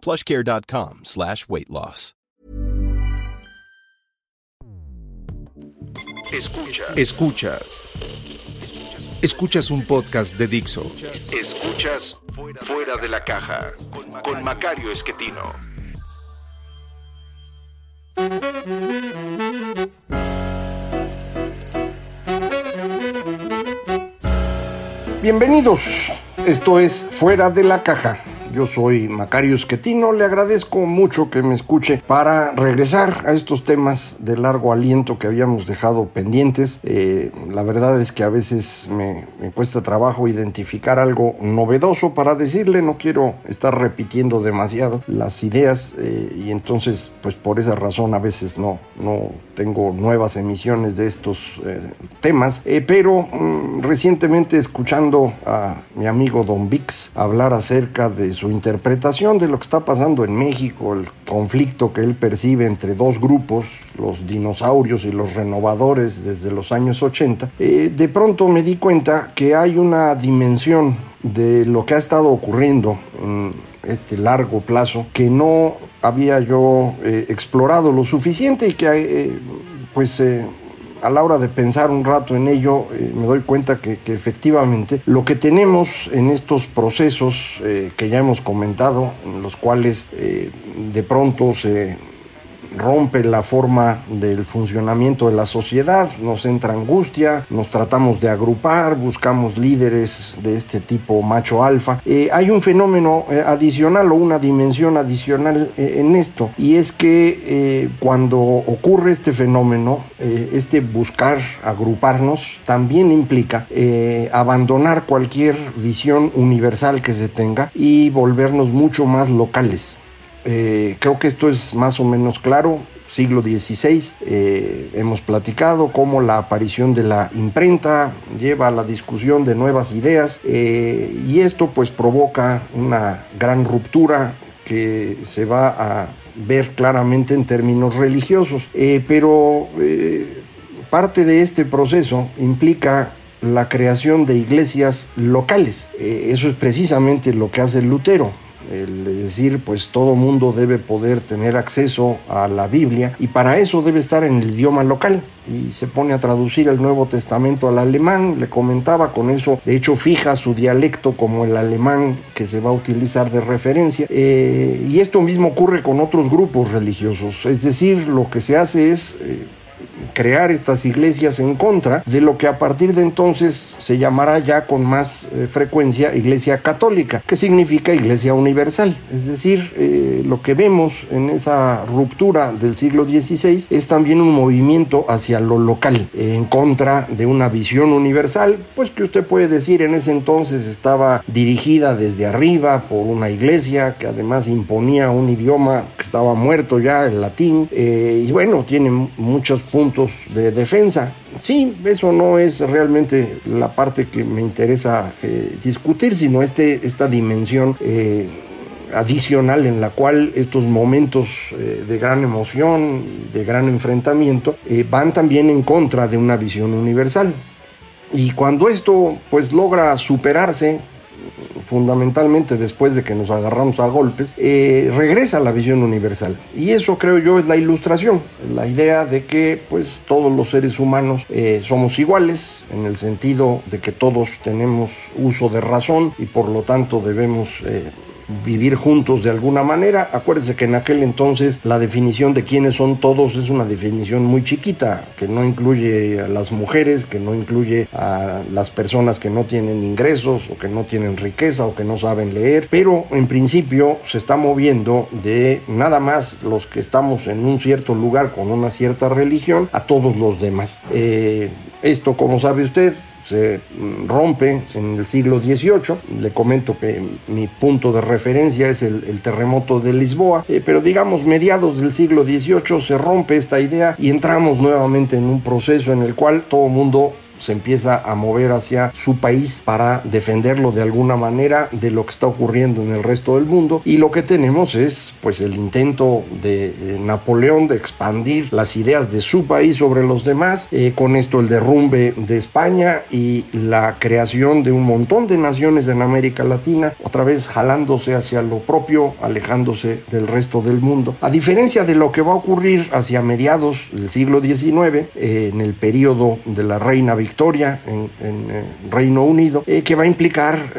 plushcare.com slash weight loss. Escuchas. Escuchas. Escuchas un podcast de Dixo. Escuchas Fuera de la Caja con Macario Esquetino. Bienvenidos, esto es Fuera de la Caja. Yo soy Macario Esquetino, le agradezco mucho que me escuche. Para regresar a estos temas de largo aliento que habíamos dejado pendientes. Eh, la verdad es que a veces me, cuesta trabajo identificar algo novedoso para decirle, no quiero estar repitiendo demasiado las ideas eh, y entonces pues por esa razón a veces no, no tengo nuevas emisiones de estos eh, temas, pero mmm, recientemente escuchando a mi amigo Don Vix hablar acerca de su interpretación de lo que está pasando en México, el conflicto que él percibe entre dos grupos, los dinosaurios y los renovadores desde los años 80, eh, de pronto me di cuenta que hay una dimensión de lo que ha estado ocurriendo en este largo plazo que no había yo eh, explorado lo suficiente y que eh, pues a la hora de pensar un rato en ello, eh, me doy cuenta que, que, efectivamente lo que tenemos en estos procesos eh, que ya hemos comentado, en los cuales eh, de pronto se rompe la forma del funcionamiento de la sociedad, nos entra angustia, nos tratamos de agrupar, buscamos líderes de este tipo macho alfa. Eh, hay un fenómeno eh, adicional o una dimensión adicional eh, en esto y es que cuando ocurre este fenómeno, este buscar agruparnos también implica abandonar cualquier visión universal que se tenga y volvernos mucho más locales. Eh, creo que esto es más o menos claro. Siglo XVI, eh, hemos platicado cómo la aparición de la imprenta lleva a la discusión de nuevas ideas eh, y esto pues provoca una gran ruptura que se va a ver claramente en términos religiosos. Pero parte de este proceso implica la creación de iglesias locales. eso es precisamente lo que hace Lutero el decir pues todo mundo debe poder tener acceso a la Biblia y para eso debe estar en el idioma local. Y se pone a traducir el Nuevo Testamento al alemán, le comentaba con eso, de hecho fija su dialecto como el alemán que se va a utilizar de referencia. Eh, y esto mismo ocurre con otros grupos religiosos, es decir, lo que se hace es... Eh, crear estas iglesias en contra de lo que a partir de entonces se llamará ya con más eh, frecuencia iglesia católica, que significa iglesia universal. Es decir, eh, lo que vemos en esa ruptura del siglo XVI es también un movimiento hacia lo local, eh, en contra de una visión universal, pues que usted puede decir en ese entonces estaba dirigida desde arriba por una iglesia que además imponía un idioma que estaba muerto ya, el latín, y bueno, tiene muchos puntos de defensa. Sí, eso no es realmente la parte que me interesa eh, discutir, sino este, esta dimensión eh, adicional en la cual estos momentos eh, de gran emoción, de gran enfrentamiento, eh, van también en contra de una visión universal. Y cuando esto pues logra superarse, fundamentalmente después de que nos agarramos a golpes, eh, regresa a la visión universal. Y eso creo yo es la ilustración, la idea de que pues todos los seres humanos eh, somos iguales en el sentido de que todos tenemos uso de razón y por lo tanto debemos eh, vivir juntos de alguna manera. Acuérdense que en aquel entonces la definición de quiénes son todos es una definición muy chiquita, que no incluye a las mujeres, que no incluye a las personas que no tienen ingresos o que no tienen riqueza o que no saben leer, pero en principio se está moviendo de nada más los que estamos en un cierto lugar con una cierta religión a todos los demás. Eh, esto, como sabe usted, se rompe en el siglo XVIII. Le comento que mi punto de referencia es el, terremoto de Lisboa, eh, pero digamos mediados del siglo XVIII se rompe esta idea y entramos nuevamente en un proceso en el cual todo mundo se empieza a mover hacia su país para defenderlo de alguna manera de lo que está ocurriendo en el resto del mundo. Y lo que tenemos es pues el intento de Napoleón de expandir las ideas de su país sobre los demás eh, con esto el derrumbe de España y la creación de un montón de naciones en América Latina otra vez jalándose hacia lo propio alejándose del resto del mundo. A diferencia de lo que va a ocurrir hacia mediados del siglo XIX eh, en el periodo de la reina Victoria Victoria en, eh, Reino Unido, eh, que va a implicar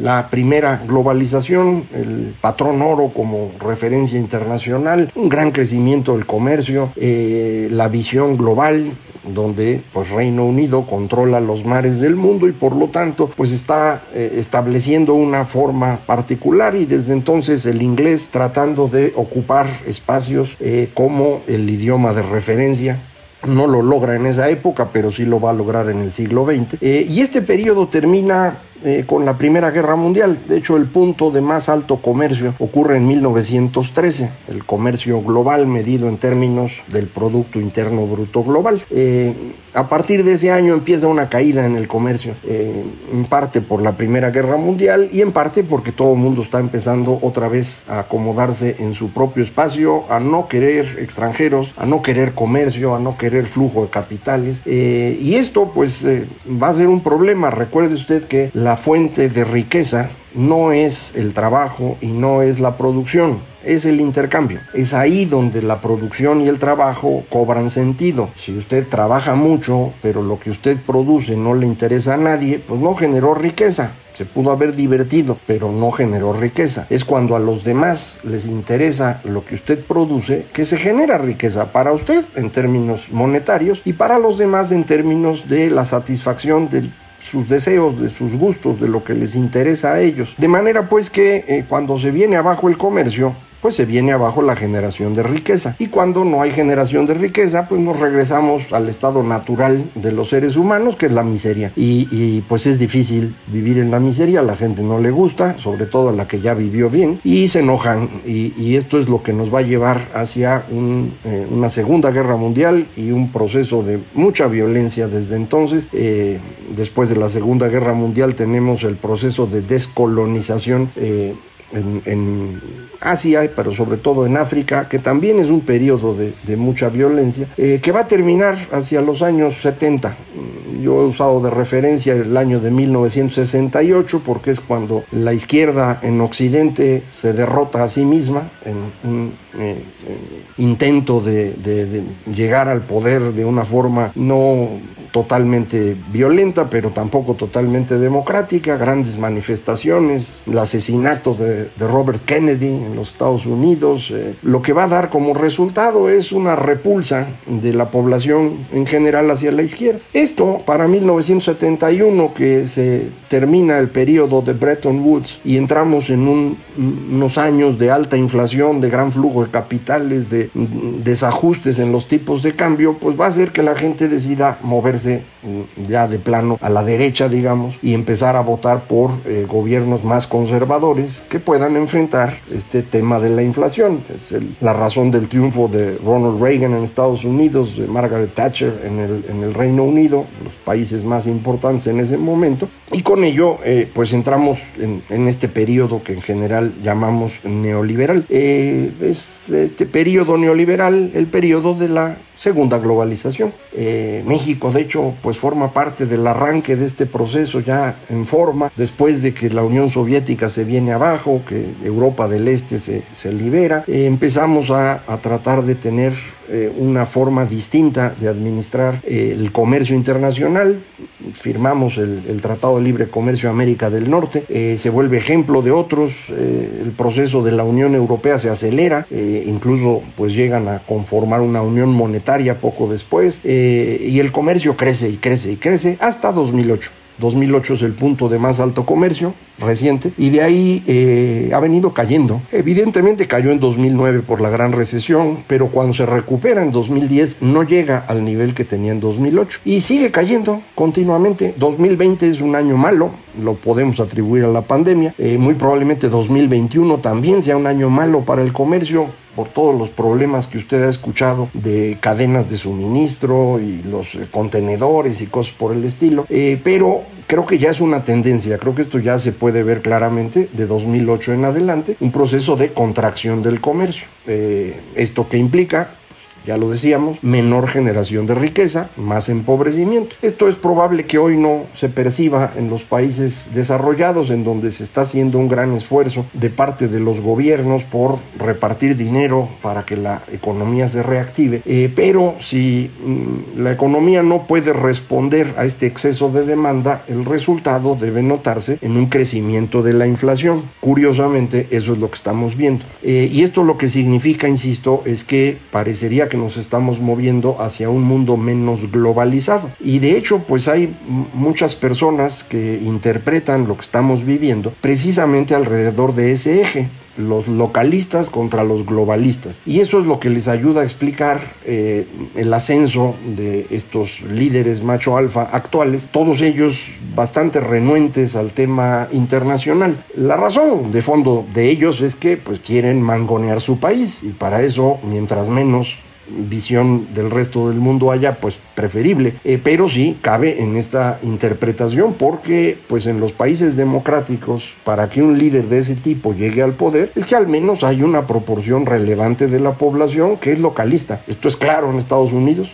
la primera globalización, el patrón oro como referencia internacional, un gran crecimiento del comercio, eh, la visión global, donde pues Reino Unido controla los mares del mundo y por lo tanto pues está estableciendo una forma particular y desde entonces el inglés tratando de ocupar espacios como el idioma de referencia no lo logra en esa época, pero sí lo va a lograr en el siglo XX. Eh, y este periodo termina eh, con la Primera Guerra Mundial. De hecho, el punto de más alto comercio ocurre en 1913, el comercio global medido en términos del Producto Interno Bruto Global. Eh, a partir de ese año empieza una caída en el comercio, eh, en parte por la Primera Guerra Mundial y en parte porque todo el mundo está empezando otra vez a acomodarse en su propio espacio, a no querer extranjeros, a no querer comercio, a no querer flujo de capitales. y esto pues va a ser un problema. Recuerde usted que la fuente de riqueza no es el trabajo y no es la producción, es el intercambio. Es ahí donde la producción y el trabajo cobran sentido. Si usted trabaja mucho, pero lo que usted produce no le interesa a nadie, pues no generó riqueza. Se pudo haber divertido, pero no generó riqueza. Es cuando a los demás les interesa lo que usted produce que se genera riqueza para usted en términos monetarios y para los demás en términos de la satisfacción del sus deseos, de sus gustos, de lo que les interesa a ellos. De manera pues que eh, cuando se viene abajo el comercio, pues se viene abajo la generación de riqueza. Y cuando no hay generación de riqueza, pues nos regresamos al estado natural de los seres humanos, que es la miseria. Y, pues es difícil vivir en la miseria, la gente no le gusta, sobre todo a la que ya vivió bien, y se enojan. Y, esto es lo que nos va a llevar hacia eh, una segunda guerra mundial y un proceso de mucha violencia desde entonces. Eh, después de la segunda guerra mundial tenemos el proceso de descolonización. Eh, en, Asia, pero sobre todo en África, que también es un periodo de, mucha violencia, eh, que va a terminar hacia los años 70. Yo he usado de referencia el año de 1968 porque es cuando la izquierda en Occidente se derrota a sí misma en un eh, intento de llegar al poder de una forma no totalmente violenta, pero tampoco totalmente democrática, grandes manifestaciones, el asesinato de, Robert Kennedy en los Estados Unidos, eh, lo que va a dar como resultado es una repulsa de la población en general hacia la izquierda. Esto para 1971, que se termina el periodo de Bretton Woods y entramos en unos años de alta inflación, de gran flujo de capitales, de desajustes en los tipos de cambio, pues va a hacer que la gente decida moverse Mm, ya de plano a la derecha, digamos, y empezar a votar por eh, gobiernos más conservadores que puedan enfrentar este tema de la inflación. Es la razón del triunfo de Ronald Reagan en Estados Unidos, de Margaret Thatcher en el, en el Reino Unido, los países más importantes en ese momento, y con ello eh, pues entramos en, en, este periodo que en general llamamos neoliberal. Eh, es este periodo neoliberal el periodo de la segunda globalización. Eh, México, de hecho, pues forma parte del arranque de este proceso ya en forma, después de que la Unión Soviética se viene abajo, que Europa del Este se, se libera, eh, empezamos a, a, tratar de tener eh, una forma distinta de administrar el comercio internacional. Firmamos el, Tratado de Libre Comercio América del Norte, se vuelve ejemplo de otros, el proceso de la Unión Europea se acelera, incluso pues llegan a conformar una unión monetaria poco después, eh, y el comercio crece y crece y crece hasta 2008. 2008 es el punto de más alto comercio reciente y de ahí eh, ha venido cayendo. Evidentemente cayó en 2009 por la gran recesión, pero cuando se recupera en 2010 no llega al nivel que tenía en 2008 y sigue cayendo continuamente. 2020 es un año malo, lo podemos atribuir a la pandemia. Eh, muy probablemente 2021 también sea un año malo para el comercio por todos los problemas que usted ha escuchado de cadenas de suministro y los eh, contenedores y cosas por el estilo. Eh, pero creo que ya es una tendencia, creo que esto ya se puede ver claramente de 2008 en adelante, un proceso de contracción del comercio. esto que implica ya lo decíamos, menor generación de riqueza, más empobrecimiento. Esto es probable que hoy no se perciba en los países desarrollados, en donde se está haciendo un gran esfuerzo de parte de los gobiernos por repartir dinero para que la economía se reactive. Eh, pero si mm, la economía no puede responder a este exceso de demanda, el resultado debe notarse en un crecimiento de la inflación. Curiosamente, eso es lo que estamos viendo. Eh, y esto lo que significa, insisto, es que parecería que nos estamos moviendo hacia un mundo menos globalizado. Y de hecho, pues hay muchas personas que interpretan lo que estamos viviendo precisamente alrededor de ese eje los localistas contra los globalistas. Y eso es lo que les ayuda a explicar eh, el ascenso de estos líderes macho alfa actuales, todos ellos bastante renuentes al tema internacional. La razón de fondo de ellos es que pues quieren mangonear su país y para eso mientras menos visión del resto del mundo haya, pues preferible. Eh, pero sí cabe en esta interpretación porque pues en los países democráticos para que un líder de ese tipo llegue al poder es que al menos hay una proporción relevante de la población que es localista. Esto es claro en Estados Unidos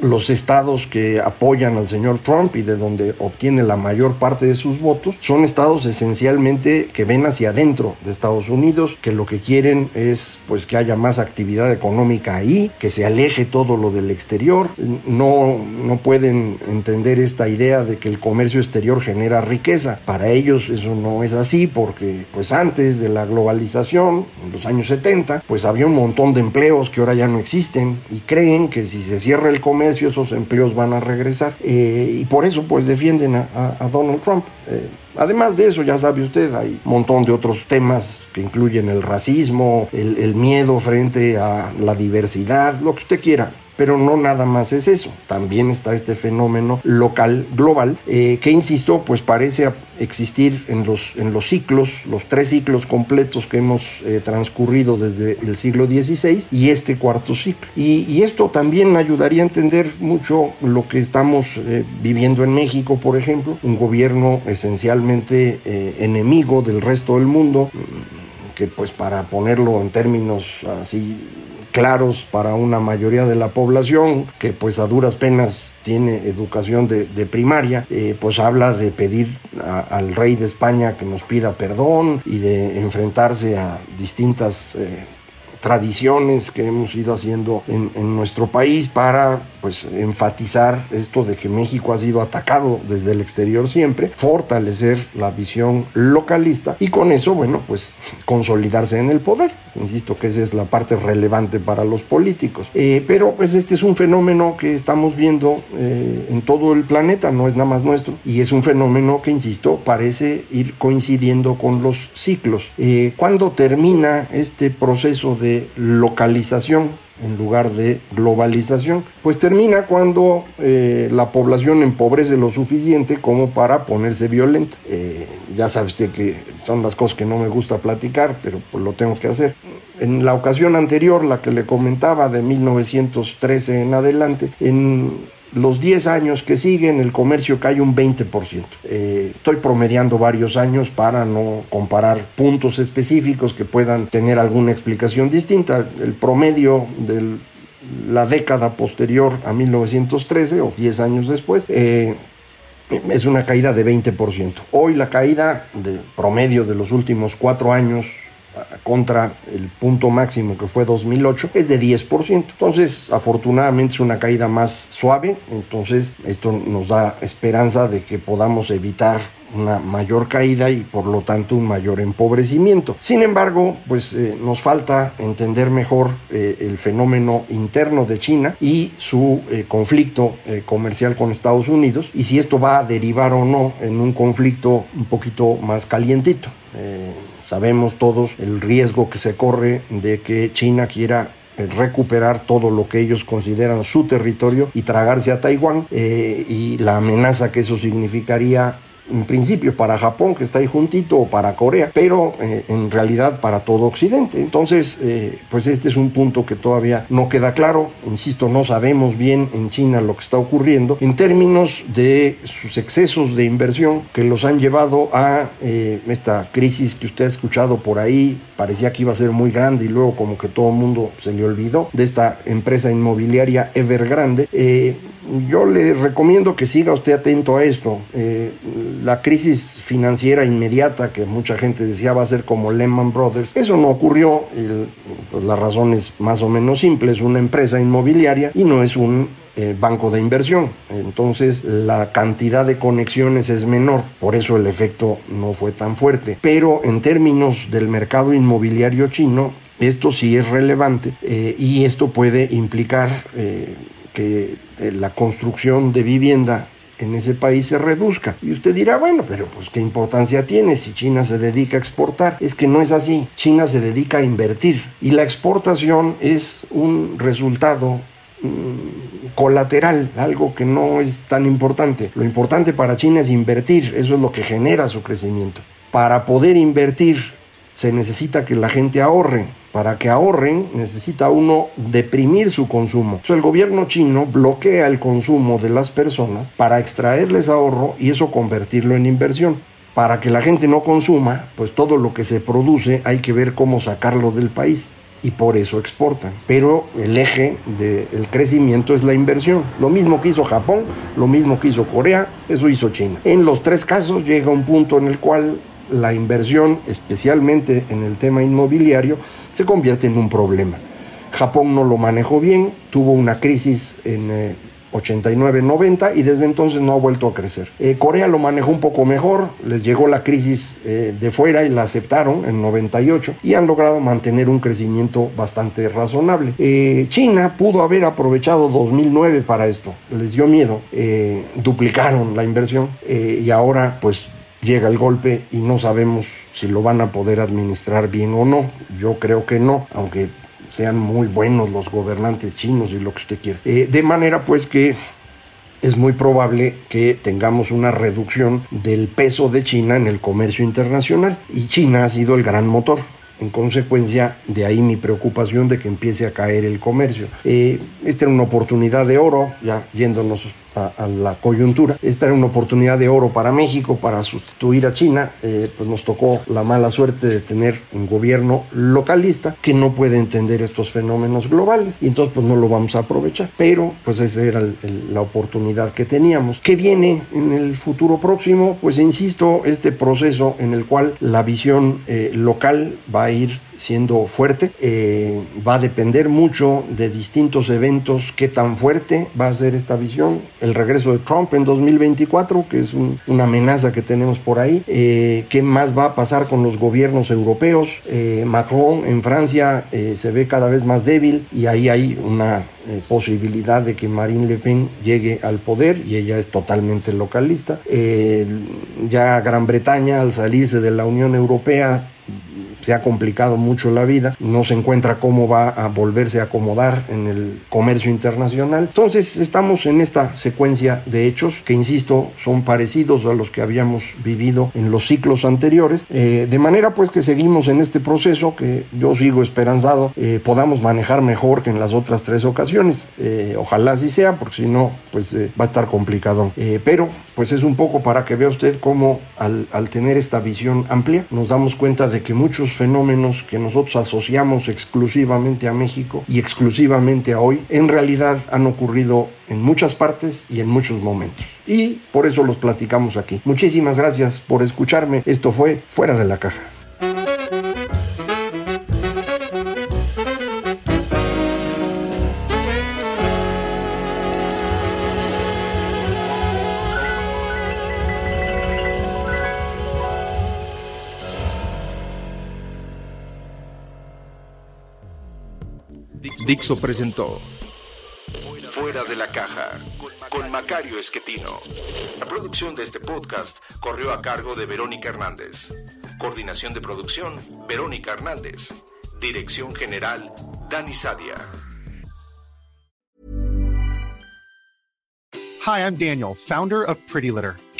los estados que apoyan al señor Trump y de donde obtiene la mayor parte de sus votos son estados esencialmente que ven hacia adentro de Estados Unidos, que lo que quieren es pues que haya más actividad económica ahí, que se aleje todo lo del exterior. No, no pueden entender esta idea de que el comercio exterior genera riqueza. Para ellos eso no es así porque pues antes de la globalización, en los años 70, pues había un montón de empleos que ahora ya no existen y creen que si se cierra el comercio y esos empleos van a regresar. Eh, y por eso pues defienden a, Donald Trump. Eh, además de eso, ya sabe usted, hay un montón de otros temas que incluyen el racismo, el miedo frente a la diversidad, lo que usted quiera pero no nada más es eso, también está este fenómeno local, global, eh, que insisto, pues parece existir en los, en los ciclos, los tres ciclos completos que hemos eh, transcurrido desde el siglo XVI y este cuarto ciclo. Y, esto también ayudaría a entender mucho lo que estamos eh, viviendo en México, por ejemplo, un gobierno esencialmente enemigo del resto del mundo, que pues para ponerlo en términos así claros para una mayoría de la población que pues a duras penas tiene educación de, primaria, eh, pues habla de pedir al rey de España que nos pida perdón y de enfrentarse a distintas eh, tradiciones que hemos ido haciendo en, nuestro país para pues enfatizar esto de que México ha sido atacado desde el exterior siempre, fortalecer la visión localista y con eso, bueno, pues consolidarse en el poder. Insisto que esa es la parte relevante para los políticos. Eh, pero pues este es un fenómeno que estamos viendo eh, en todo el planeta, no es nada más nuestro, y es un fenómeno que, insisto, parece ir coincidiendo con los ciclos. Eh, cuando termina este proceso de localización en lugar de globalización, pues termina cuando eh, la población empobrece lo suficiente como para ponerse violenta. Eh, ya sabe usted que son las cosas que no me gusta platicar, pero pues lo tengo que hacer. En la ocasión anterior, la que le comentaba de 1913 en adelante, en los 10 años que siguen el comercio cae un 20%. Eh, estoy promediando varios años para no comparar puntos específicos que puedan tener alguna explicación distinta. El promedio de la década posterior a 1913 o 10 años después eh, es una caída de 20%. Hoy la caída de promedio de los últimos cuatro años contra el punto máximo que fue 2008 es de 10%. Entonces, afortunadamente es una caída más suave, entonces esto nos da esperanza de que podamos evitar una mayor caída y por lo tanto un mayor empobrecimiento. Sin embargo, pues eh, nos falta entender mejor eh, el fenómeno interno de China y su eh, conflicto comercial con Estados Unidos y si esto va a derivar o no en un conflicto un poquito más calientito. Sabemos todos el riesgo que se corre de que China quiera recuperar todo lo que ellos consideran su territorio y tragarse a Taiwán y la amenaza que eso significaría en principio para Japón, que está ahí juntito, o para Corea, pero eh, en realidad para todo Occidente. Entonces, eh, pues este es un punto que todavía no queda claro. Insisto, no sabemos bien en China lo que está ocurriendo en términos de sus excesos de inversión que los han llevado a eh, esta crisis que usted ha escuchado por ahí. Parecía que iba a ser muy grande y luego como que todo el mundo se le olvidó de esta empresa inmobiliaria Evergrande yo le recomiendo que siga usted atento a esto. Eh, la crisis financiera inmediata que mucha gente decía va a ser como Lehman Brothers, eso no ocurrió. Pues, la razón es más o menos simple, es una empresa inmobiliaria y no es un eh, banco de inversión. Entonces la cantidad de conexiones es menor, por eso el efecto no fue tan fuerte. Pero en términos del mercado inmobiliario chino, esto sí es relevante eh, y esto puede implicar que eh, la construcción de vivienda en ese país se reduzca. Y usted dirá, bueno, pero pues qué importancia tiene si China se dedica a exportar. Es que no es así. China se dedica a invertir y la exportación es un resultado mm, colateral, algo que no es tan importante. Lo importante para China es invertir, eso es lo que genera su crecimiento. Para poder invertir se necesita que la gente ahorre. Para que ahorren necesita uno deprimir su consumo. El gobierno chino bloquea el consumo de las personas para extraerles ahorro y eso convertirlo en inversión. Para que la gente no consuma, pues todo lo que se produce hay que ver cómo sacarlo del país y por eso exportan. Pero el eje del crecimiento es la inversión. Lo mismo que hizo Japón, lo mismo que hizo Corea, eso hizo China. En los tres casos llega un punto en el cual la inversión, especialmente en el tema inmobiliario, se convierte en un problema. Japón no lo manejó bien, tuvo una crisis en 89-90 eh, y desde entonces no ha vuelto a crecer. Eh, Corea lo manejó un poco mejor, les llegó la crisis eh, de fuera y la aceptaron en 98 y han logrado mantener un crecimiento bastante razonable. China pudo haber aprovechado 2009 para esto, les dio miedo, duplicaron la inversión y ahora pues llega el golpe y no sabemos si lo van a poder administrar bien o no. Yo creo que no, aunque sean muy buenos los gobernantes chinos y lo que usted quiera. Eh, de manera pues que es muy probable que tengamos una reducción del peso de China en el comercio internacional y China ha sido el gran motor. En consecuencia, de ahí mi preocupación de que empiece a caer el comercio. Eh, esta era una oportunidad de oro, ya yéndonos a, la coyuntura. Esta era una oportunidad de oro para México para sustituir a China. Eh, pues nos tocó la mala suerte de tener un gobierno localista que no puede entender estos fenómenos globales y entonces pues no lo vamos a aprovechar. Pero pues esa era la oportunidad que teníamos. ¿Qué viene en el futuro próximo? Pues insisto, este proceso en el cual la visión eh, local va a ir siendo fuerte. Eh, va a depender mucho de distintos eventos qué tan fuerte va a ser esta visión. El regreso de Trump en 2024, que es una amenaza que tenemos por ahí. Eh, ¿Qué más va a pasar con los gobiernos europeos? Eh, Macron en Francia se ve cada vez más débil y ahí hay una posibilidad de que Marine Le Pen llegue al poder y ella es totalmente localista. ya Gran Bretaña al salirse de la Unión Europea se ha complicado mucho la vida, no se encuentra cómo va a volverse a acomodar en el comercio internacional. Entonces estamos en esta secuencia de hechos que, insisto, son parecidos a los que habíamos vivido en los ciclos anteriores, eh, de manera pues que seguimos en este proceso que yo sigo esperanzado eh, podamos manejar mejor que en las otras tres ocasiones. Eh, ojalá así sea, porque si no, pues va a estar complicado. pero pues es un poco para que vea usted cómo al, al tener esta visión amplia nos damos cuenta de que muchos fenómenos que nosotros asociamos exclusivamente a México y exclusivamente a hoy, en realidad han ocurrido en muchas partes y en muchos momentos. Y por eso los platicamos aquí. Muchísimas gracias por escucharme. Esto fue Fuera de la Caja. Dixo presentó Fuera de la caja con Macario Esquetino. La producción de este podcast corrió a cargo de Verónica Hernández. Coordinación de producción, Verónica Hernández. Dirección General, Dani Sadia. Hi, I'm Daniel, founder of Pretty Litter.